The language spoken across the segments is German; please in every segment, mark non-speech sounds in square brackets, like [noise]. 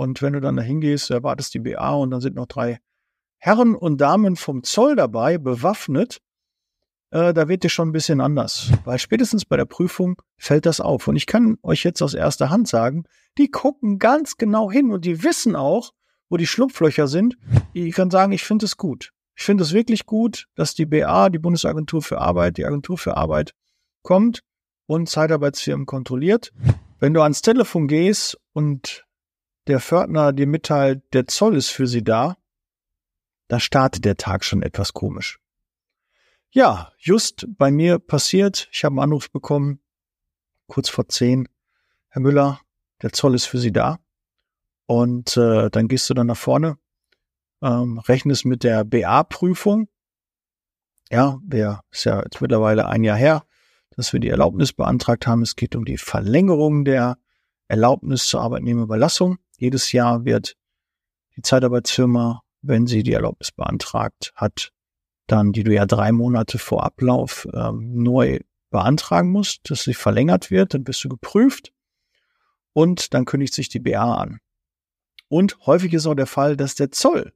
Und wenn du dann da hingehst, erwartest die BA und dann sind noch drei Herren und Damen vom Zoll dabei, bewaffnet, äh, da wird dir schon ein bisschen anders. Weil spätestens bei der Prüfung fällt das auf. Und ich kann euch jetzt aus erster Hand sagen, die gucken ganz genau hin und die wissen auch, wo die Schlupflöcher sind. Ich kann sagen, ich finde es gut. Ich finde es wirklich gut, dass die BA, die Bundesagentur für Arbeit, die Agentur für Arbeit kommt und Zeitarbeitsfirmen kontrolliert. Wenn du ans Telefon gehst und der Fördner dir mitteilt, der Zoll ist für sie da, da startet der Tag schon etwas komisch. Ja, just bei mir passiert, ich habe einen Anruf bekommen, kurz vor zehn, Herr Müller, der Zoll ist für Sie da. Und äh, dann gehst du dann nach vorne, ähm, rechnest mit der BA-Prüfung. Ja, wir ist ja jetzt mittlerweile ein Jahr her, dass wir die Erlaubnis beantragt haben. Es geht um die Verlängerung der Erlaubnis zur Arbeitnehmerüberlassung. Jedes Jahr wird die Zeitarbeitsfirma wenn sie die Erlaubnis beantragt hat, dann, die du ja drei Monate vor Ablauf ähm, neu beantragen musst, dass sie verlängert wird, dann bist du geprüft und dann kündigt sich die BA an. Und häufig ist auch der Fall, dass der Zoll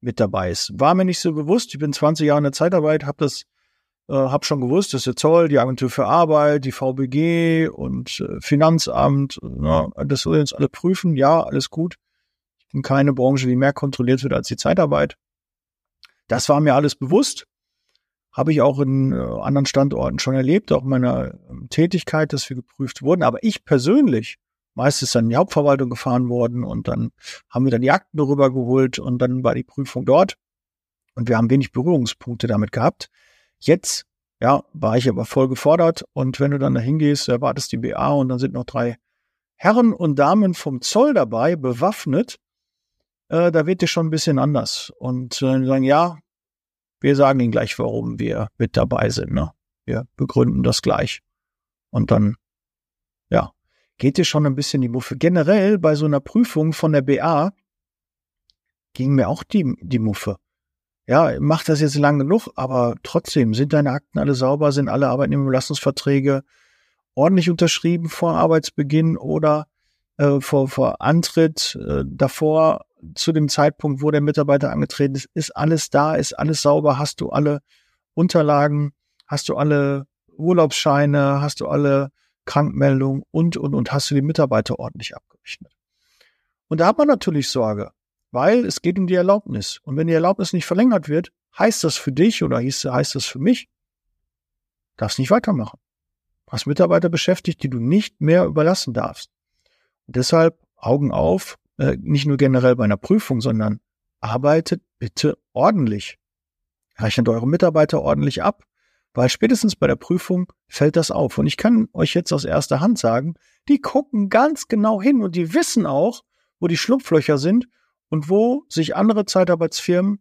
mit dabei ist. War mir nicht so bewusst. Ich bin 20 Jahre in der Zeitarbeit, habe das, äh, habe schon gewusst, dass der Zoll, die Agentur für Arbeit, die VBG und äh, Finanzamt, na, das sollen uns alle prüfen. Ja, alles gut in keine Branche, die mehr kontrolliert wird als die Zeitarbeit. Das war mir alles bewusst. Habe ich auch in äh, anderen Standorten schon erlebt, auch in meiner ähm, Tätigkeit, dass wir geprüft wurden. Aber ich persönlich, meistens dann in die Hauptverwaltung gefahren worden und dann haben wir dann die Akten darüber geholt und dann war die Prüfung dort. Und wir haben wenig Berührungspunkte damit gehabt. Jetzt, ja, war ich aber voll gefordert. Und wenn du dann da hingehst, erwartest die BA und dann sind noch drei Herren und Damen vom Zoll dabei, bewaffnet äh, da wird es schon ein bisschen anders. Und äh, sagen, ja, wir sagen Ihnen gleich, warum wir mit dabei sind. Ne? Wir begründen das gleich. Und dann, ja, geht dir schon ein bisschen die Muffe. Generell bei so einer Prüfung von der BA ging mir auch die, die Muffe. Ja, macht das jetzt lang genug, aber trotzdem, sind deine Akten alle sauber, sind alle Arbeitnehmerbelastungsverträge ordentlich unterschrieben vor Arbeitsbeginn oder äh, vor, vor Antritt, äh, davor zu dem Zeitpunkt, wo der Mitarbeiter angetreten ist, ist alles da, ist alles sauber, hast du alle Unterlagen, hast du alle Urlaubsscheine, hast du alle Krankmeldungen? Und, und, und. Hast du die Mitarbeiter ordentlich abgerechnet. Und da hat man natürlich Sorge, weil es geht um die Erlaubnis. Und wenn die Erlaubnis nicht verlängert wird, heißt das für dich oder heißt, das für mich, darfst nicht weitermachen. Hast Mitarbeiter beschäftigt, die du nicht mehr überlassen darfst. Und deshalb Augen auf, äh, nicht nur generell bei einer Prüfung, sondern arbeitet bitte ordentlich. Rechnet eure Mitarbeiter ordentlich ab, weil spätestens bei der Prüfung fällt das auf. Und ich kann euch jetzt aus erster Hand sagen, die gucken ganz genau hin und die wissen auch, wo die Schlupflöcher sind und wo sich andere Zeitarbeitsfirmen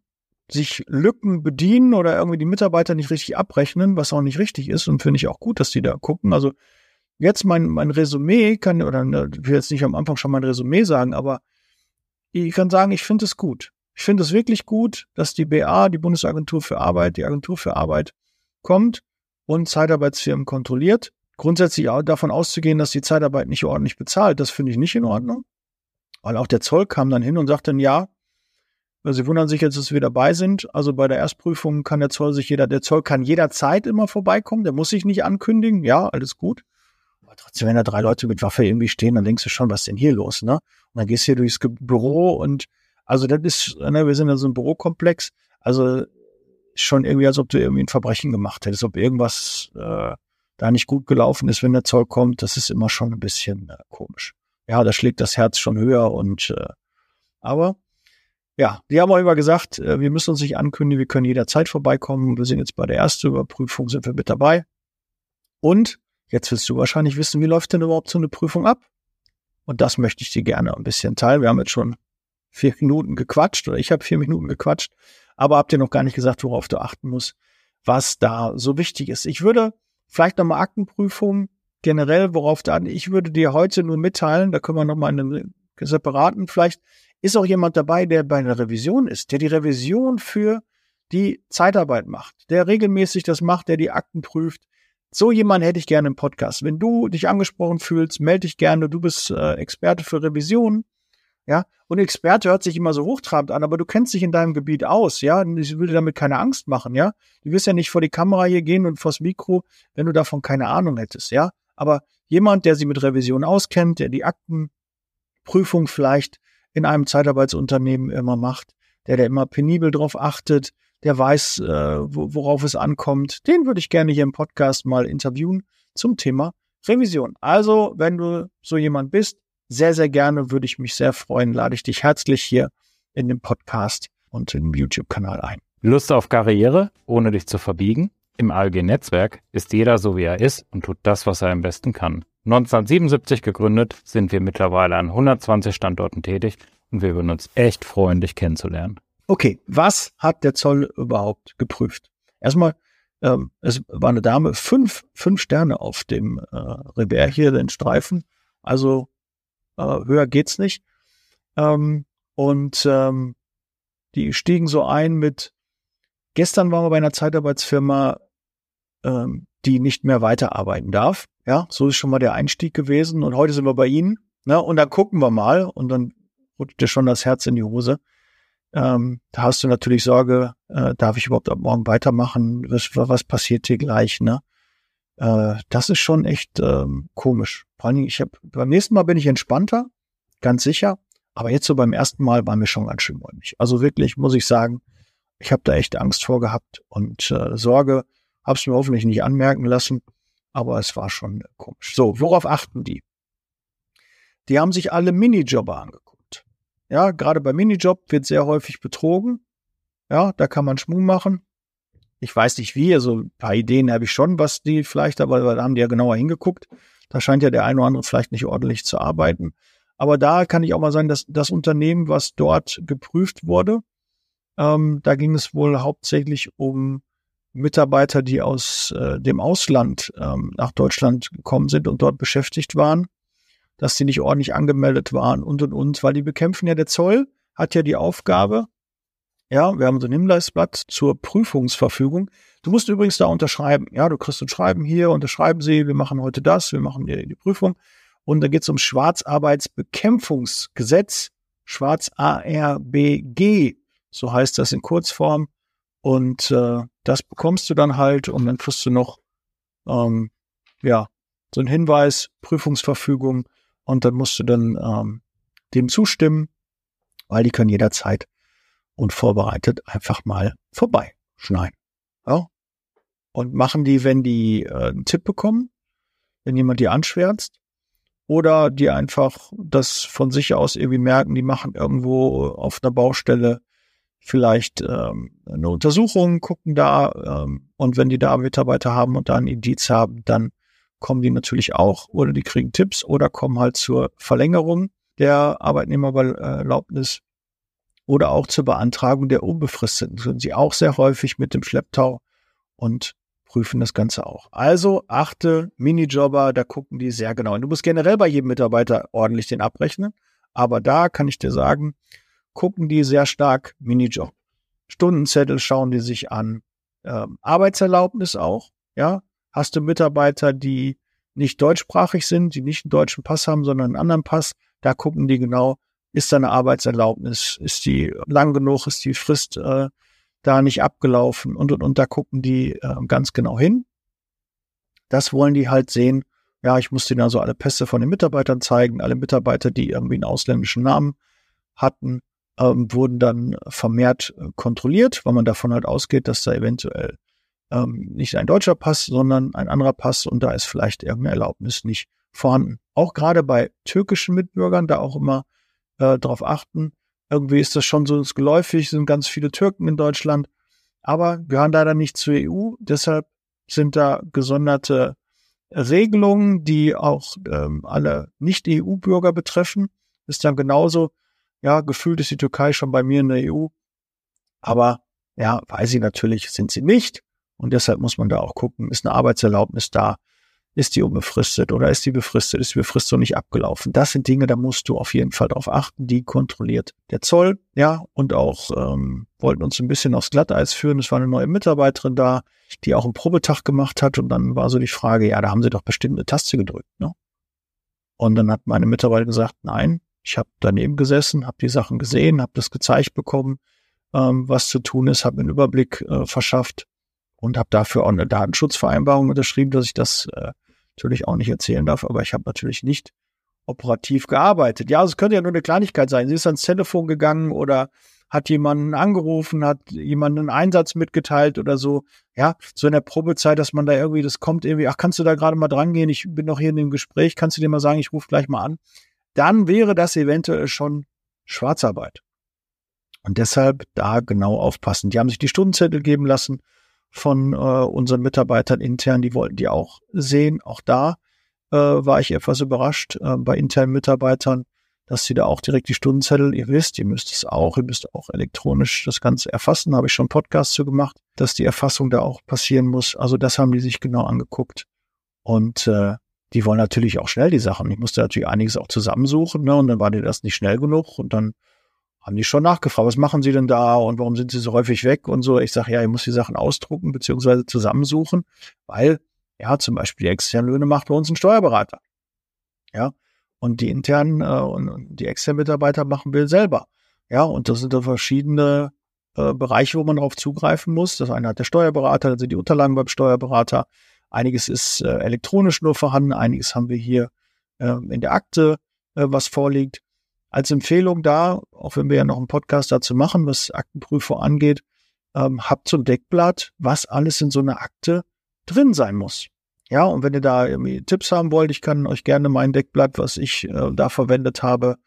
sich Lücken bedienen oder irgendwie die Mitarbeiter nicht richtig abrechnen, was auch nicht richtig ist und finde ich auch gut, dass die da gucken. Also jetzt mein, mein Resümee kann, oder ne, ich will jetzt nicht am Anfang schon mein Resümee sagen, aber ich kann sagen, ich finde es gut. Ich finde es wirklich gut, dass die BA, die Bundesagentur für Arbeit, die Agentur für Arbeit kommt und Zeitarbeitsfirmen kontrolliert. Grundsätzlich auch davon auszugehen, dass die Zeitarbeit nicht ordentlich bezahlt, das finde ich nicht in Ordnung. Weil auch der Zoll kam dann hin und sagte ja, Sie wundern sich jetzt, dass wir dabei sind. Also bei der Erstprüfung kann der Zoll sich jeder, der Zoll kann jederzeit immer vorbeikommen, der muss sich nicht ankündigen. Ja, alles gut trotzdem, wenn da drei Leute mit Waffe irgendwie stehen, dann denkst du schon, was ist denn hier los, ne? Und dann gehst du hier durchs Büro und also das ist, ne, wir sind ja so ein Bürokomplex, also schon irgendwie, als ob du irgendwie ein Verbrechen gemacht hättest, ob irgendwas äh, da nicht gut gelaufen ist, wenn der Zoll kommt, das ist immer schon ein bisschen äh, komisch. Ja, da schlägt das Herz schon höher und äh, aber ja, die haben auch immer gesagt, äh, wir müssen uns nicht ankündigen, wir können jederzeit vorbeikommen. Wir sind jetzt bei der ersten Überprüfung, sind wir mit dabei. Und Jetzt willst du wahrscheinlich wissen, wie läuft denn überhaupt so eine Prüfung ab? Und das möchte ich dir gerne ein bisschen teilen. Wir haben jetzt schon vier Minuten gequatscht oder ich habe vier Minuten gequatscht, aber habt ihr noch gar nicht gesagt, worauf du achten musst, was da so wichtig ist. Ich würde vielleicht nochmal Aktenprüfung generell, worauf da, ich würde dir heute nur mitteilen, da können wir nochmal in einem separaten, vielleicht ist auch jemand dabei, der bei einer Revision ist, der die Revision für die Zeitarbeit macht, der regelmäßig das macht, der die Akten prüft, so jemand hätte ich gerne im Podcast. Wenn du dich angesprochen fühlst, melde dich gerne. Du bist äh, Experte für Revision. Ja, und Experte hört sich immer so hochtrabend an, aber du kennst dich in deinem Gebiet aus, ja. Ich will dir damit keine Angst machen, ja. Du wirst ja nicht vor die Kamera hier gehen und vors Mikro, wenn du davon keine Ahnung hättest, ja. Aber jemand, der sich mit Revision auskennt, der die Aktenprüfung vielleicht in einem Zeitarbeitsunternehmen immer macht, der, der immer penibel drauf achtet, der weiß, äh, worauf es ankommt, den würde ich gerne hier im Podcast mal interviewen zum Thema Revision. Also, wenn du so jemand bist, sehr, sehr gerne, würde ich mich sehr freuen, lade ich dich herzlich hier in den Podcast und im YouTube-Kanal ein. Lust auf Karriere, ohne dich zu verbiegen? Im ALG-Netzwerk ist jeder so, wie er ist und tut das, was er am besten kann. 1977 gegründet, sind wir mittlerweile an 120 Standorten tätig und wir würden uns echt freuen, dich kennenzulernen. Okay, was hat der Zoll überhaupt geprüft? Erstmal, ähm, es war eine Dame, fünf, fünf Sterne auf dem äh, Revers hier, den Streifen. Also äh, höher geht's nicht. Ähm, und ähm, die stiegen so ein mit, gestern waren wir bei einer Zeitarbeitsfirma, ähm, die nicht mehr weiterarbeiten darf. Ja, so ist schon mal der Einstieg gewesen. Und heute sind wir bei Ihnen. Ne? Und dann gucken wir mal und dann rutscht dir schon das Herz in die Hose. Ähm, da hast du natürlich Sorge, äh, darf ich überhaupt ab morgen weitermachen? Was, was passiert hier gleich? Ne? Äh, das ist schon echt ähm, komisch. Vor Dingen, ich habe beim nächsten Mal bin ich entspannter, ganz sicher. Aber jetzt so beim ersten Mal war mir schon ganz schön mulmig. Also wirklich muss ich sagen, ich habe da echt Angst vor gehabt und äh, Sorge. Hab's mir hoffentlich nicht anmerken lassen, aber es war schon komisch. So, worauf achten die? Die haben sich alle Minijobber angeguckt. Ja, gerade bei Minijob wird sehr häufig betrogen. Ja, da kann man Schmuh machen. Ich weiß nicht wie, also ein paar Ideen habe ich schon, was die vielleicht, aber da haben die ja genauer hingeguckt. Da scheint ja der eine oder andere vielleicht nicht ordentlich zu arbeiten. Aber da kann ich auch mal sagen, dass das Unternehmen, was dort geprüft wurde, ähm, da ging es wohl hauptsächlich um Mitarbeiter, die aus äh, dem Ausland ähm, nach Deutschland gekommen sind und dort beschäftigt waren, dass sie nicht ordentlich angemeldet waren und und und, weil die bekämpfen ja der Zoll hat ja die Aufgabe, ja, wir haben so ein Hinweisblatt zur Prüfungsverfügung. Du musst übrigens da unterschreiben. Ja, du kriegst ein Schreiben hier, unterschreiben sie, wir machen heute das, wir machen die, die Prüfung. Und da geht es um Schwarzarbeitsbekämpfungsgesetz, Schwarz ARBG, so heißt das in Kurzform. Und äh, das bekommst du dann halt und dann kriegst du noch ähm, ja so ein Hinweis, Prüfungsverfügung und dann musst du dann ähm, dem zustimmen, weil die können jederzeit und vorbereitet einfach mal vorbeischneiden. Ja? Und machen die, wenn die äh, einen Tipp bekommen, wenn jemand die anschwärzt, oder die einfach das von sich aus irgendwie merken, die machen irgendwo auf einer Baustelle vielleicht ähm, eine Untersuchung, gucken da ähm, und wenn die da Mitarbeiter haben und da ein Indiz haben, dann kommen die natürlich auch oder die kriegen Tipps oder kommen halt zur Verlängerung der Arbeitnehmererlaubnis oder auch zur Beantragung der unbefristeten. sind sie auch sehr häufig mit dem Schlepptau und prüfen das Ganze auch. Also achte Minijobber, da gucken die sehr genau. Und du musst generell bei jedem Mitarbeiter ordentlich den abrechnen. Aber da kann ich dir sagen, gucken die sehr stark Minijob. Stundenzettel schauen die sich an. Ähm, Arbeitserlaubnis auch. Ja, hast du Mitarbeiter, die nicht deutschsprachig sind, die nicht einen deutschen Pass haben, sondern einen anderen Pass, da gucken die genau, ist da eine Arbeitserlaubnis, ist die lang genug, ist die Frist äh, da nicht abgelaufen und und und da gucken die äh, ganz genau hin. Das wollen die halt sehen. Ja, ich muss denen also alle Pässe von den Mitarbeitern zeigen. Alle Mitarbeiter, die irgendwie einen ausländischen Namen hatten, ähm, wurden dann vermehrt äh, kontrolliert, weil man davon halt ausgeht, dass da eventuell ähm, nicht ein deutscher Pass, sondern ein anderer Pass und da ist vielleicht irgendeine Erlaubnis nicht vorhanden. Auch gerade bei türkischen Mitbürgern da auch immer äh, darauf achten. Irgendwie ist das schon so geläufig, sind ganz viele Türken in Deutschland, aber gehören leider nicht zur EU. Deshalb sind da gesonderte Regelungen, die auch ähm, alle Nicht-EU-Bürger betreffen. Ist dann genauso, ja, gefühlt ist die Türkei schon bei mir in der EU. Aber ja, weiß ich natürlich, sind sie nicht. Und deshalb muss man da auch gucken, ist eine Arbeitserlaubnis da, ist die unbefristet oder ist die befristet? Ist die Befristung nicht abgelaufen? Das sind Dinge, da musst du auf jeden Fall drauf achten. Die kontrolliert der Zoll, ja, und auch ähm, wollten uns ein bisschen aufs Glatteis führen. Es war eine neue Mitarbeiterin da, die auch einen Probetag gemacht hat. Und dann war so die Frage, ja, da haben sie doch bestimmt eine Taste gedrückt, ne? Und dann hat meine Mitarbeiterin gesagt, nein, Ich habe daneben gesessen, habe die Sachen gesehen, habe das gezeigt bekommen, ähm, was zu tun ist, habe einen Überblick äh, verschafft und habe dafür auch eine Datenschutzvereinbarung unterschrieben, dass ich das äh, natürlich auch nicht erzählen darf, aber ich habe natürlich nicht operativ gearbeitet. Ja, also es könnte ja nur eine Kleinigkeit sein. Sie ist ans Telefon gegangen oder hat jemanden angerufen, hat jemanden einen Einsatz mitgeteilt oder so. Ja, so in der Probezeit, dass man da irgendwie, das kommt irgendwie, ach, kannst du da gerade mal dran gehen? Ich bin noch hier in dem Gespräch, kannst du dir mal sagen, ich rufe gleich mal an. Dann wäre das eventuell schon Schwarzarbeit. Und deshalb da genau aufpassen. Die haben sich die Stundenzettel geben lassen von äh, unseren Mitarbeitern intern, die wollten die auch sehen. Auch da äh, war ich etwas überrascht äh, bei internen Mitarbeitern, dass sie da auch direkt die Stundenzettel, ihr wisst, ihr müsst es auch, ihr müsst auch elektronisch das Ganze erfassen, habe ich schon Podcasts zu gemacht, dass die Erfassung da auch passieren muss. Also das haben die sich genau angeguckt. Und äh, die wollen natürlich auch schnell die Sachen. Ich musste natürlich einiges auch zusammensuchen, ne? Und dann war dir das nicht schnell genug und dann haben die schon nachgefragt, was machen sie denn da und warum sind sie so häufig weg und so. Ich sage, ja, ich muss die Sachen ausdrucken beziehungsweise zusammensuchen, weil, ja, zum Beispiel die externen Löhne macht bei uns ein Steuerberater. Ja, und die internen äh, und die externen Mitarbeiter machen wir selber. Ja, und das sind da verschiedene äh, Bereiche, wo man darauf zugreifen muss. Das eine hat der Steuerberater, dann sind die Unterlagen beim Steuerberater. Einiges ist äh, elektronisch nur vorhanden, einiges haben wir hier äh, in der Akte, äh, was vorliegt. Als Empfehlung da, auch wenn wir ja noch einen Podcast dazu machen, was Aktenprüfer angeht, ähm, habt ein Deckblatt, was alles in so einer Akte drin sein muss. Ja, und wenn ihr da irgendwie Tipps haben wollt, ich kann euch gerne mein Deckblatt, was ich äh, da verwendet habe,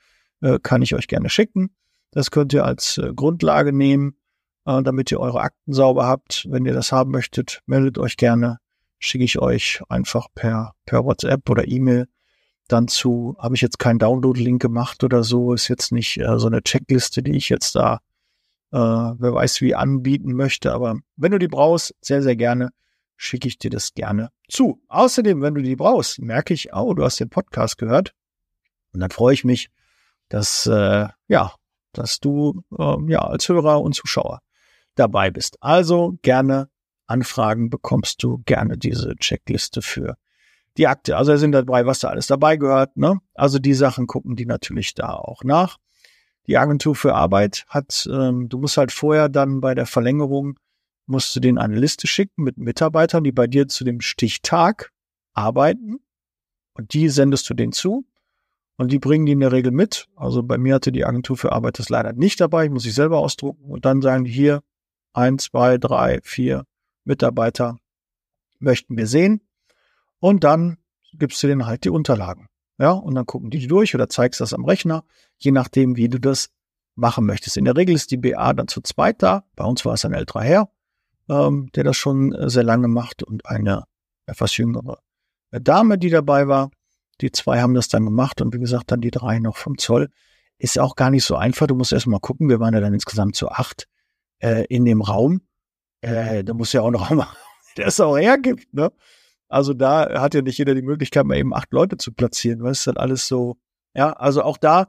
äh, kann ich euch gerne schicken. Das könnt ihr als äh, Grundlage nehmen, äh, damit ihr eure Akten sauber habt. Wenn ihr das haben möchtet, meldet euch gerne. Schicke ich euch einfach per, per WhatsApp oder E-Mail dann zu. Habe ich jetzt keinen Download-Link gemacht oder so. Ist jetzt nicht äh, so eine Checkliste, die ich jetzt da, äh, wer weiß wie, anbieten möchte. Aber wenn du die brauchst, sehr, sehr gerne schicke ich dir das gerne zu. Außerdem, wenn du die brauchst, merke ich, oh, du hast den Podcast gehört. Und dann freue ich mich, dass, äh, ja, dass du äh, ja als Hörer und Zuschauer dabei bist. Also gerne Anfragen bekommst du gerne diese Checkliste für die Akte. Also sind dabei, was da alles dabei gehört. Ne? Also die Sachen gucken die natürlich da auch nach. Die Agentur für Arbeit hat, ähm, du musst halt vorher dann bei der Verlängerung musst du denen eine Liste schicken mit Mitarbeitern, die bei dir zu dem Stichtag arbeiten. Und die sendest du denen zu. Und die bringen die in der Regel mit. Also bei mir hatte die Agentur für Arbeit das leider nicht dabei. Ich muss ich selber ausdrucken. Und dann sagen die hier, ein, zwei, drei, vier Mitarbeiter möchten wir sehen. Und dann gibst du denen halt die Unterlagen. Ja, und dann gucken die durch oder zeigst das am Rechner, je nachdem, wie du das machen möchtest. In der Regel ist die BA dann zu zweit da. Bei uns war es ein älterer Herr ähm, der das schon sehr lange macht und eine etwas jüngere Dame, die dabei war. Die zwei haben das dann gemacht und wie gesagt dann die drei noch vom Zoll. Ist auch gar nicht so einfach. Du musst erst mal gucken. Wir waren ja dann insgesamt zu acht äh, in dem Raum. Äh, da muss ja auch noch [laughs] mal, der es auch hergibt, ne? Also da hat ja nicht jeder die Möglichkeit, mal eben acht Leute zu platzieren. Was ist dann alles so? Ja, also auch da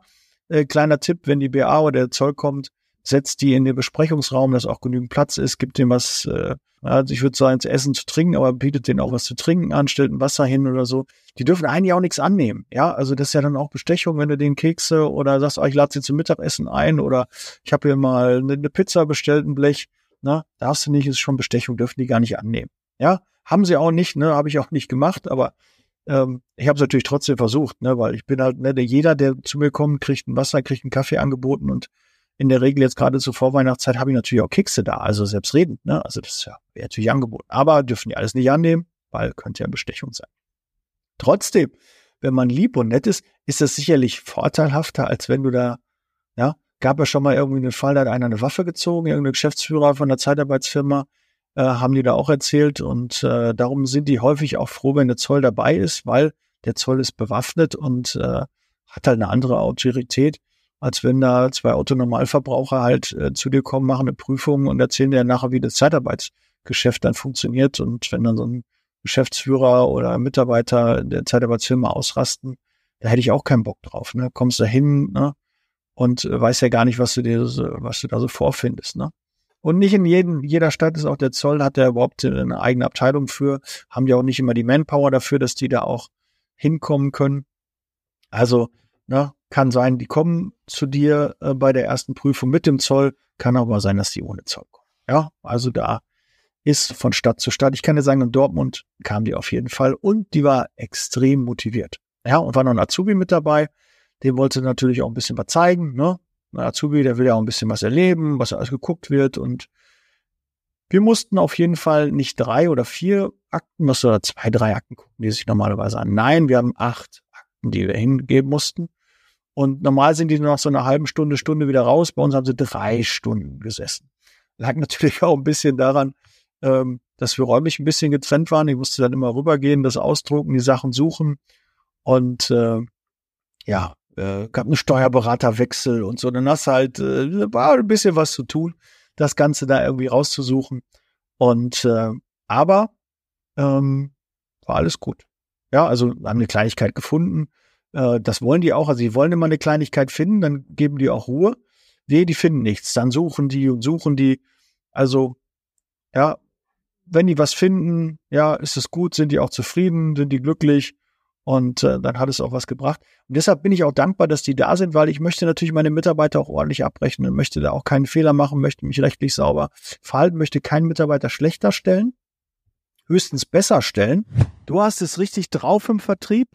äh, kleiner Tipp, wenn die BA oder der Zoll kommt, setzt die in den Besprechungsraum, dass auch genügend Platz ist, gibt dem was, äh, also ich würde sagen, zu essen, zu trinken, aber bietet denen auch was zu trinken an, stellt ein Wasser hin oder so. Die dürfen eigentlich auch nichts annehmen. Ja, also das ist ja dann auch Bestechung, wenn du den Kekse oder sagst, oh, ich lade sie zum Mittagessen ein oder ich habe hier mal eine, eine Pizza bestellt, ein Blech. Na, darfst du nicht, ist schon Bestechung, dürfen die gar nicht annehmen. Ja, haben sie auch nicht, ne, habe ich auch nicht gemacht, aber ähm, ich habe es natürlich trotzdem versucht, ne, weil ich bin halt, ne, der, jeder, der zu mir kommt, kriegt ein Wasser, kriegt einen Kaffee angeboten und in der Regel jetzt gerade zur Vorweihnachtszeit habe ich natürlich auch Kekse da, also selbstredend, ne? Also das ist ja wäre natürlich angeboten. Aber dürfen die alles nicht annehmen, weil könnte ja Bestechung sein. Trotzdem, wenn man lieb und nett ist, ist das sicherlich vorteilhafter, als wenn du da, ja, gab ja schon mal irgendwie einen Fall, da hat einer eine Waffe gezogen, irgendein Geschäftsführer von der Zeitarbeitsfirma, äh, haben die da auch erzählt und äh, darum sind die häufig auch froh, wenn der Zoll dabei ist, weil der Zoll ist bewaffnet und äh, hat halt eine andere Autorität als wenn da zwei Autonormalverbraucher halt äh, zu dir kommen, machen eine Prüfung und erzählen dir nachher, wie das Zeitarbeitsgeschäft dann funktioniert. Und wenn dann so ein Geschäftsführer oder Mitarbeiter der Zeitarbeitsfirma ausrasten, da hätte ich auch keinen Bock drauf. Ne? Kommst da hin ne? Und äh, weiß ja gar nicht, was du dir so, was du da so vorfindest. Ne? Und nicht in jedem, jeder Stadt ist auch der Zoll, hat der überhaupt eine eigene Abteilung für, haben ja auch nicht immer die Manpower dafür, dass die da auch hinkommen können. Also Ne? Kann sein, die kommen zu dir äh, bei der ersten Prüfung mit dem Zoll, kann aber sein, dass die ohne Zoll kommen. Ja, also da ist von Stadt zu Stadt. Ich kann dir sagen, in Dortmund kam die auf jeden Fall und die war extrem motiviert. Ja, und war noch ein Azubi mit dabei. Dem wollte natürlich auch ein bisschen was zeigen, ne? Ein Azubi, der will ja auch ein bisschen was erleben, was alles geguckt wird und wir mussten auf jeden Fall nicht drei oder vier Akten, was oder zwei, drei Akten gucken, die sich normalerweise an. Nein, wir haben acht Akten, die wir hingeben mussten. Und normal sind die nach so einer halben Stunde, Stunde wieder raus. Bei uns haben sie drei Stunden gesessen. Lag natürlich auch ein bisschen daran, ähm, dass wir räumlich ein bisschen getrennt waren. Ich musste dann immer rübergehen, das ausdrucken, die Sachen suchen. Und äh, ja, äh, gab einen Steuerberaterwechsel und so. Dann hast du halt, äh, war ein bisschen was zu tun das Ganze da irgendwie rauszusuchen. Und äh, aber ähm, war alles gut. Ja, also haben eine Kleinigkeit gefunden. Äh, das wollen die auch. Also die wollen immer eine Kleinigkeit finden, dann geben die auch Ruhe. Nee, die finden nichts. Dann suchen die und suchen die. Also, ja, wenn die was finden, ja, ist es gut, sind die auch zufrieden, sind die glücklich. Und äh, dann hat es auch was gebracht. Und deshalb bin ich auch dankbar, dass die da sind, weil ich möchte natürlich meine Mitarbeiter auch ordentlich abrechnen, möchte da auch keinen Fehler machen, möchte mich rechtlich sauber verhalten, möchte keinen Mitarbeiter schlechter stellen, höchstens besser stellen. Du hast es richtig drauf im Vertrieb.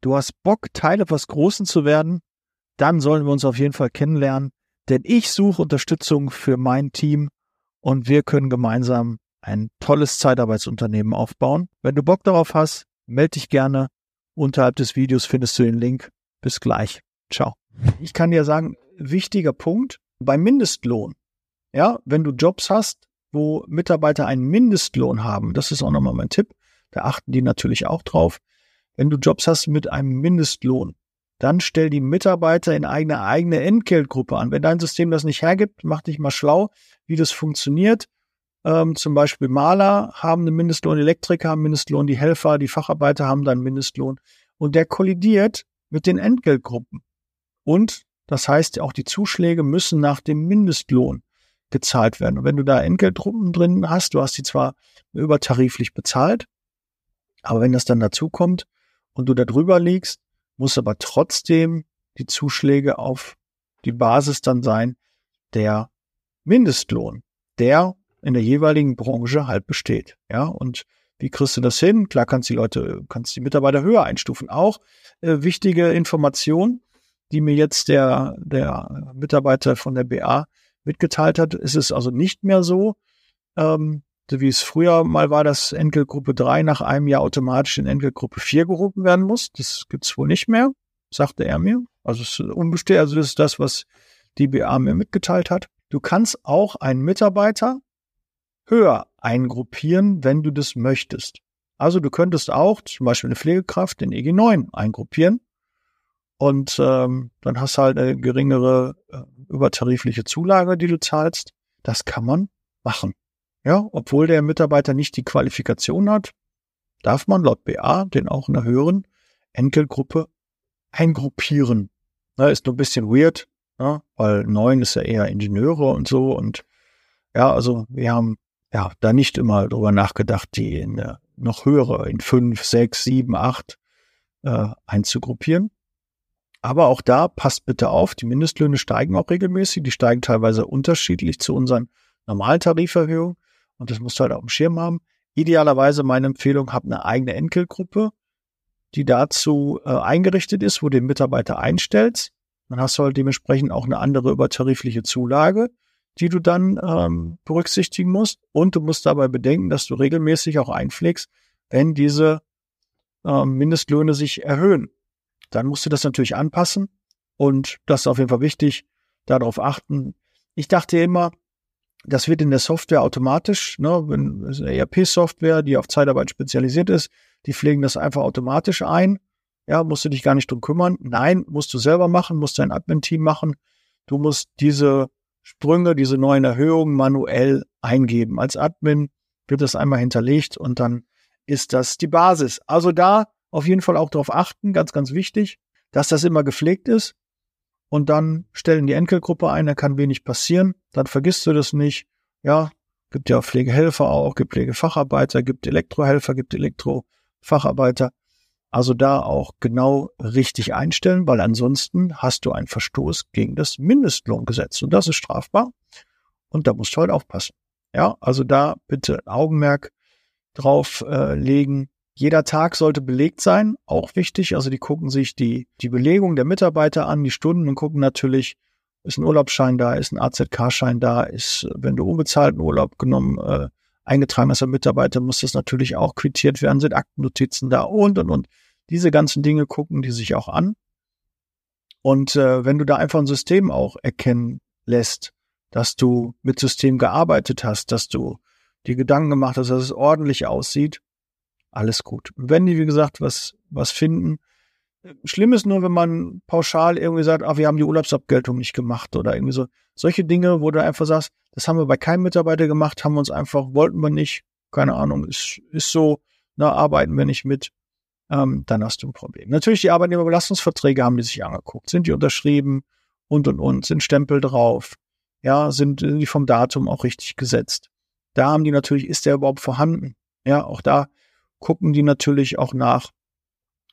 Du hast Bock, Teil etwas Großen zu werden. Dann sollen wir uns auf jeden Fall kennenlernen. Denn ich suche Unterstützung für mein Team und wir können gemeinsam ein tolles Zeitarbeitsunternehmen aufbauen. Wenn du Bock darauf hast, melde dich gerne Unterhalb des Videos findest du den Link. Bis gleich. Ciao. Ich kann dir sagen, wichtiger Punkt beim Mindestlohn. Ja, wenn du Jobs hast, wo Mitarbeiter einen Mindestlohn haben, das ist auch nochmal mein Tipp. Da achten die natürlich auch drauf. Wenn du Jobs hast mit einem Mindestlohn, dann stell die Mitarbeiter in eine eigene Entgeltgruppe an. Wenn dein System das nicht hergibt, mach dich mal schlau, wie das funktioniert. Ähm, zum Beispiel Maler haben einen Mindestlohn, Elektriker haben einen Mindestlohn, die Helfer, die Facharbeiter haben dann Mindestlohn. Und der kollidiert mit den Entgeltgruppen. Und das heißt, auch die Zuschläge müssen nach dem Mindestlohn gezahlt werden. Und wenn du da Entgeltgruppen drin hast, du hast die zwar übertariflich bezahlt, aber wenn das dann dazu kommt und du da drüber liegst, muss aber trotzdem die Zuschläge auf die Basis dann sein, der Mindestlohn, der in der jeweiligen Branche halt besteht. Ja, und wie kriegst du das hin? Klar kannst die Leute, kannst die Mitarbeiter höher einstufen. Auch äh, wichtige Information, die mir jetzt der, der Mitarbeiter von der BA mitgeteilt hat, ist es also nicht mehr so, ähm, so wie es früher mal war, dass Enkelgruppe 3 nach einem Jahr automatisch in Enkelgruppe 4 gerufen werden muss. Das gibt's wohl nicht mehr, sagte er mir. Also es ist unbestätigt, also das ist das, was die BA mir mitgeteilt hat. Du kannst auch einen Mitarbeiter höher eingruppieren, wenn du das möchtest. Also du könntest auch zum Beispiel eine Pflegekraft in EG 9 eingruppieren und ähm, dann hast du halt eine geringere äh, übertarifliche Zulage, die du zahlst. Das kann man machen. Ja, obwohl der Mitarbeiter nicht die Qualifikation hat, darf man laut BA den auch in einer höheren Enkelgruppe eingruppieren. Na, ist nur ein bisschen weird, ja, weil neun ist ja eher Ingenieure und so und ja, also wir haben ja, da nicht immer drüber nachgedacht, die in äh, noch höhere, in fünf, sechs, sieben, acht äh, einzugruppieren. Aber auch da passt bitte auf, die Mindestlöhne steigen auch regelmäßig, die steigen teilweise unterschiedlich zu unseren normalen Tariferhöhungen und das musst du halt auf dem Schirm haben. Idealerweise meine Empfehlung, hab eine eigene Enkelgruppe, die dazu äh, eingerichtet ist, wo du den Mitarbeiter einstellst. Dann hast du halt dementsprechend auch eine andere übertarifliche Zulage die du dann ähm, berücksichtigen musst. Und du musst dabei bedenken, dass du regelmäßig auch einpflegst, wenn diese ähm, Mindestlöhne sich erhöhen. Dann musst du das natürlich anpassen. Und das ist auf jeden Fall wichtig, darauf achten. Ich dachte immer, das wird in der Software automatisch, ne, wenn es eine ERP-Software, die auf Zeitarbeit spezialisiert ist, die pflegen das einfach automatisch ein. Ja, musst du dich gar nicht drum kümmern. Nein, musst du selber machen, musst dein Admin-Team machen. Du musst diese Sprünge, diese neuen Erhöhungen manuell eingeben. Als Admin wird das einmal hinterlegt und dann ist das die Basis. Also da auf jeden Fall auch darauf achten, ganz, ganz wichtig, dass das immer gepflegt ist. Und dann stellen die Enkelgruppe ein, da kann wenig passieren. Dann vergisst du das nicht. Ja, gibt ja Pflegehelfer auch, gibt Pflegefacharbeiter, gibt Elektrohelfer, gibt Elektrofacharbeiter. Also da auch genau richtig einstellen, weil ansonsten hast du einen Verstoß gegen das Mindestlohngesetz und das ist strafbar und da musst du halt aufpassen. Ja, also da bitte Augenmerk drauf äh, legen. Jeder Tag sollte belegt sein, auch wichtig. Also die gucken sich die, die Belegung der Mitarbeiter an, die Stunden und gucken natürlich, ist ein Urlaubsschein da, ist ein AZK-Schein da, ist, wenn du unbezahlten Urlaub genommen, äh, eingetragen hast als Mitarbeiter, muss das natürlich auch quittiert werden, sind Aktennotizen da und und und. Diese ganzen Dinge gucken die sich auch an. Und äh, wenn du da einfach ein System auch erkennen lässt, dass du mit System gearbeitet hast, dass du die Gedanken gemacht hast, dass es ordentlich aussieht, alles gut. Wenn die, wie gesagt, was, was finden, schlimm ist nur, wenn man pauschal irgendwie sagt, ah, wir haben die Urlaubsabgeltung nicht gemacht oder irgendwie so. Solche Dinge, wo du einfach sagst, das haben wir bei keinem Mitarbeiter gemacht, haben wir uns einfach, wollten wir nicht, keine Ahnung, ist, ist so, na, arbeiten wir nicht mit ähm, dann hast du ein Problem. Natürlich, die Arbeitnehmerbelastungsverträge haben die sich angeguckt. Sind die unterschrieben und, und, und, sind Stempel drauf? Ja, sind, sind die vom Datum auch richtig gesetzt? Da haben die natürlich, ist der überhaupt vorhanden? Ja, auch da gucken die natürlich auch nach,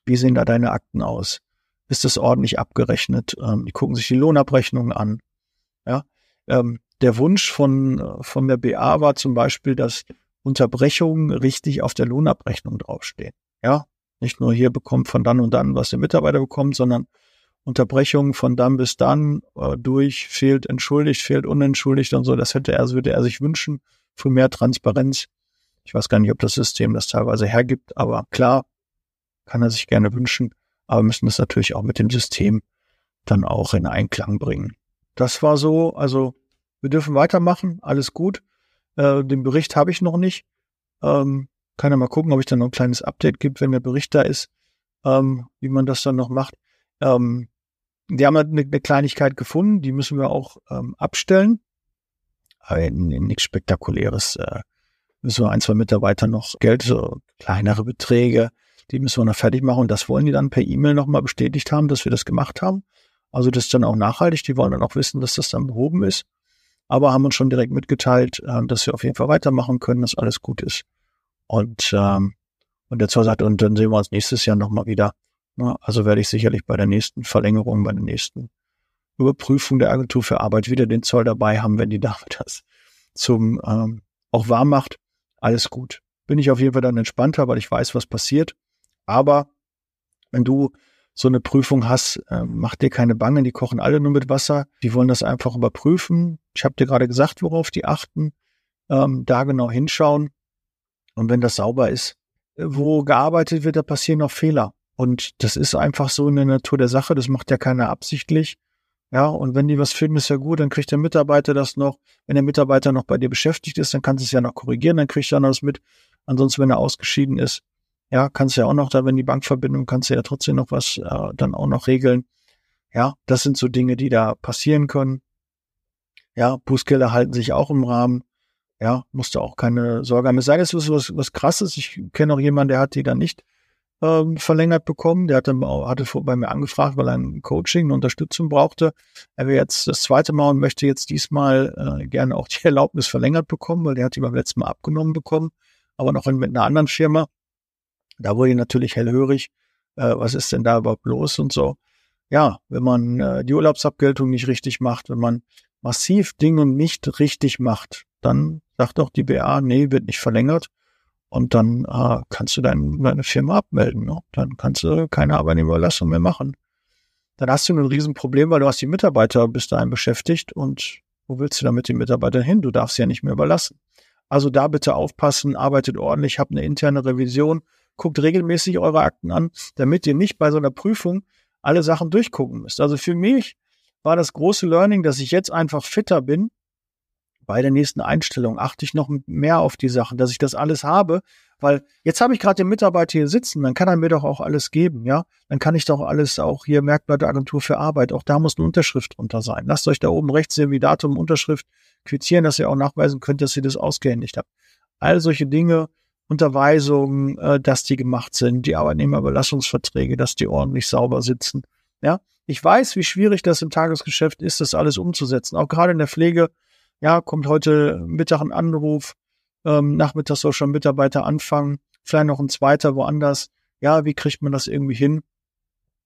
wie sehen da deine Akten aus? Ist das ordentlich abgerechnet? Ähm, die gucken sich die Lohnabrechnungen an. Ja, ähm, der Wunsch von, äh, von der BA war zum Beispiel, dass Unterbrechungen richtig auf der Lohnabrechnung draufstehen. Ja, nicht nur hier bekommt von dann und dann, was der Mitarbeiter bekommt, sondern Unterbrechungen von dann bis dann äh, durch, fehlt entschuldigt, fehlt unentschuldigt und so. Das hätte er, würde er sich wünschen für mehr Transparenz. Ich weiß gar nicht, ob das System das teilweise hergibt, aber klar, kann er sich gerne wünschen. Aber müssen das natürlich auch mit dem System dann auch in Einklang bringen. Das war so, also wir dürfen weitermachen, alles gut. Äh, den Bericht habe ich noch nicht. Ähm, kann ja mal gucken, ob ich dann noch ein kleines Update gibt, wenn der Bericht da ist, ähm, wie man das dann noch macht. Ähm, die haben eine, eine Kleinigkeit gefunden, die müssen wir auch ähm, abstellen. Aber nichts Spektakuläres. Äh, müssen wir ein, zwei Mitarbeiter noch Geld, so kleinere Beträge, die müssen wir noch fertig machen. Und das wollen die dann per E-Mail nochmal bestätigt haben, dass wir das gemacht haben. Also das ist dann auch nachhaltig. Die wollen dann auch wissen, dass das dann behoben ist. Aber haben uns schon direkt mitgeteilt, äh, dass wir auf jeden Fall weitermachen können, dass alles gut ist. Und, ähm, und der Zoll sagt, und dann sehen wir uns nächstes Jahr nochmal wieder. Na, also werde ich sicherlich bei der nächsten Verlängerung, bei der nächsten Überprüfung der Agentur für Arbeit wieder den Zoll dabei haben, wenn die Dame [laughs] das zum ähm, auch warm macht. Alles gut. Bin ich auf jeden Fall dann entspannter, weil ich weiß, was passiert. Aber wenn du so eine Prüfung hast, äh, mach dir keine Bange, die kochen alle nur mit Wasser. Die wollen das einfach überprüfen. Ich habe dir gerade gesagt, worauf die achten. Ähm, da genau hinschauen. Und wenn das sauber ist, äh, wo gearbeitet wird, da passieren noch Fehler. Und das ist einfach so in der Natur der Sache. Das macht ja keiner absichtlich. Ja, und wenn die was finden, ist ja gut, dann kriegt der Mitarbeiter das noch. Wenn der Mitarbeiter noch bei dir beschäftigt ist, dann kannst du es ja noch korrigieren, dann kriegt er noch das mit. Ansonsten, wenn er ausgeschieden ist, ja, kannst du ja auch noch da, wenn die Bankverbindung, kannst du ja trotzdem noch was äh, dann auch noch regeln. Ja, das sind so Dinge, die da passieren können. Ja, Bußgelder halten sich auch im Rahmen. Ja, musste auch keine Sorge haben. Es sei denn, es ist was, was krasses. Ich kenne auch jemanden, der hat die dann nicht ähm, verlängert bekommen. Der hatte, hatte bei mir angefragt, weil er ein Coaching, eine Unterstützung brauchte. Er wäre jetzt das zweite Mal und möchte jetzt diesmal äh, gerne auch die [laughs] Erlaubnis verlängert bekommen, weil der hat die beim letzten Mal abgenommen bekommen, aber noch in, mit einer anderen Firma. Da wurde ich natürlich hellhörig. Äh, was ist denn da überhaupt los und so. Ja, wenn man äh, die Urlaubsabgeltung nicht richtig macht, wenn man massiv Dinge nicht richtig macht, dann sagt doch die BA, nee, wird nicht verlängert. Und dann äh, kannst du dein, deine Firma abmelden. Ne? Dann kannst du keine Arbeitnehmerüberlassung mehr machen. Dann hast du ein Riesenproblem, weil du hast die Mitarbeiter bis dahin beschäftigt und wo willst du da mit den Mitarbeitern hin? Du darfst sie ja nicht mehr überlassen. Also da bitte aufpassen, arbeitet ordentlich, habt eine interne Revision, guckt regelmäßig eure Akten an, damit ihr nicht bei so einer Prüfung alle Sachen durchgucken müsst. Also für mich war das große Learning, dass ich jetzt einfach fitter bin bei der nächsten Einstellung achte ich noch mehr auf die Sachen, dass ich das alles habe, weil jetzt habe ich gerade den Mitarbeiter hier sitzen, dann kann er mir doch auch alles geben, ja? Dann kann ich doch alles auch hier Merkblatt Agentur für Arbeit, auch da muss eine Unterschrift drunter sein. Lasst euch da oben rechts sehen, wie Datum, Unterschrift quittieren, dass ihr auch nachweisen könnt, dass ihr das ausgehändigt habt. All solche Dinge, Unterweisungen, äh, dass die gemacht sind, die Arbeitnehmerbelastungsverträge, dass die ordentlich sauber sitzen. Ja, ich weiß, wie schwierig das im Tagesgeschäft ist, das alles umzusetzen. Auch gerade in der Pflege ja, kommt heute Mittag ein Anruf, ähm, nachmittags soll schon Mitarbeiter anfangen, vielleicht noch ein zweiter woanders. Ja, wie kriegt man das irgendwie hin?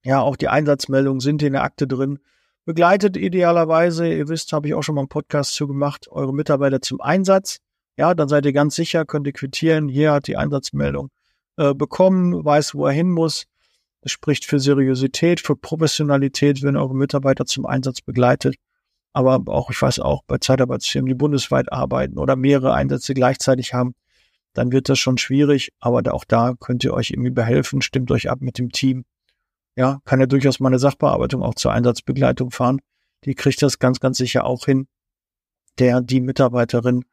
Ja, auch die Einsatzmeldungen sind in der Akte drin. Begleitet idealerweise, ihr wisst, habe ich auch schon mal einen Podcast zu gemacht, eure Mitarbeiter zum Einsatz. Ja, dann seid ihr ganz sicher, könnt ihr quittieren. Hier hat die Einsatzmeldung äh, bekommen, weiß, wo er hin muss. Das spricht für Seriosität, für Professionalität, wenn eure Mitarbeiter zum Einsatz begleitet. Aber auch, ich weiß auch, bei Zeitarbeitsfirmen, die bundesweit arbeiten oder mehrere Einsätze gleichzeitig haben, dann wird das schon schwierig. Aber auch da könnt ihr euch irgendwie behelfen, stimmt euch ab mit dem Team. Ja, kann ja durchaus mal eine Sachbearbeitung auch zur Einsatzbegleitung fahren. Die kriegt das ganz, ganz sicher auch hin. Der, die Mitarbeiterin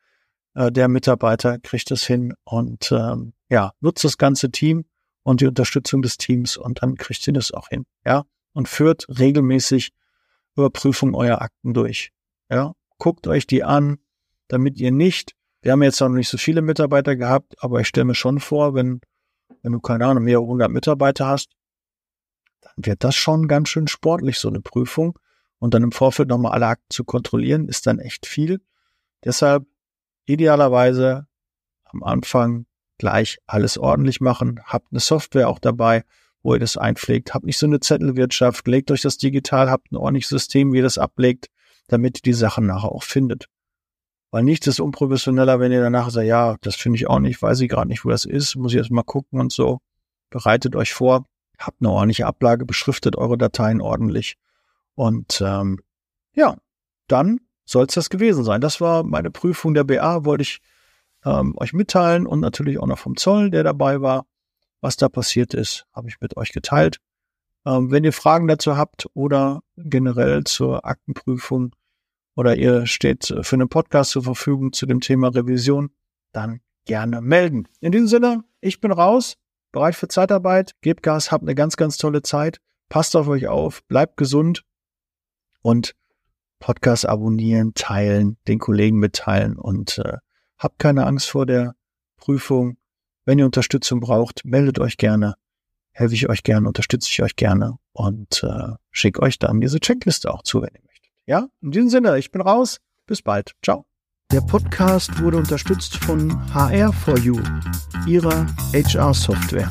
äh, der Mitarbeiter kriegt es hin und ähm, ja, nutzt das ganze Team und die Unterstützung des Teams und dann kriegt sie das auch hin, ja, und führt regelmäßig Überprüfung eurer Akten durch, ja, guckt euch die an, damit ihr nicht, wir haben jetzt noch nicht so viele Mitarbeiter gehabt, aber ich stelle mir schon vor, wenn, wenn du keine Ahnung, mehrere hundert Mitarbeiter hast, dann wird das schon ganz schön sportlich, so eine Prüfung. Und dann im Vorfeld nochmal alle Akten zu kontrollieren, ist dann echt viel. Deshalb idealerweise am Anfang gleich alles ordentlich machen. Habt eine Software auch dabei, wo ihr das einpflegt. Habt nicht so eine Zettelwirtschaft. Legt euch das digital, habt ein ordentliches System, wie ihr das ablegt, damit ihr die Sachen nachher auch findet. Weil nichts ist unprofessioneller, wenn ihr danach sagt, ja, das finde ich auch nicht, weiß ich gerade nicht, wo das ist, muss ich erst mal gucken und so. Bereitet euch vor, habt eine ordentliche Ablage, beschriftet eure Dateien ordentlich. Und ähm, ja, dann soll es das gewesen sein. Das war meine Prüfung der BA, wollte ich ähm, euch mitteilen und natürlich auch noch vom Zoll, der dabei war. Was da passiert ist, habe ich mit euch geteilt. Ähm, wenn ihr Fragen dazu habt oder generell zur Aktenprüfung oder ihr steht für einen Podcast zur Verfügung zu dem Thema Revision, dann gerne melden. In diesem Sinne, ich bin raus, bereit für Zeitarbeit, gebt Gas, habt eine ganz, ganz tolle Zeit, passt auf euch auf, bleibt gesund und Podcast abonnieren, teilen, den Kollegen mitteilen und äh, habt keine Angst vor der Prüfung. Wenn ihr Unterstützung braucht, meldet euch gerne, helfe ich euch gerne, unterstütze ich euch gerne und äh, schicke euch dann diese Checkliste auch zu, wenn ihr möchtet. Ja, in diesem Sinne, ich bin raus. Bis bald. Ciao. Der Podcast wurde unterstützt von HR4U, ihrer HR-Software.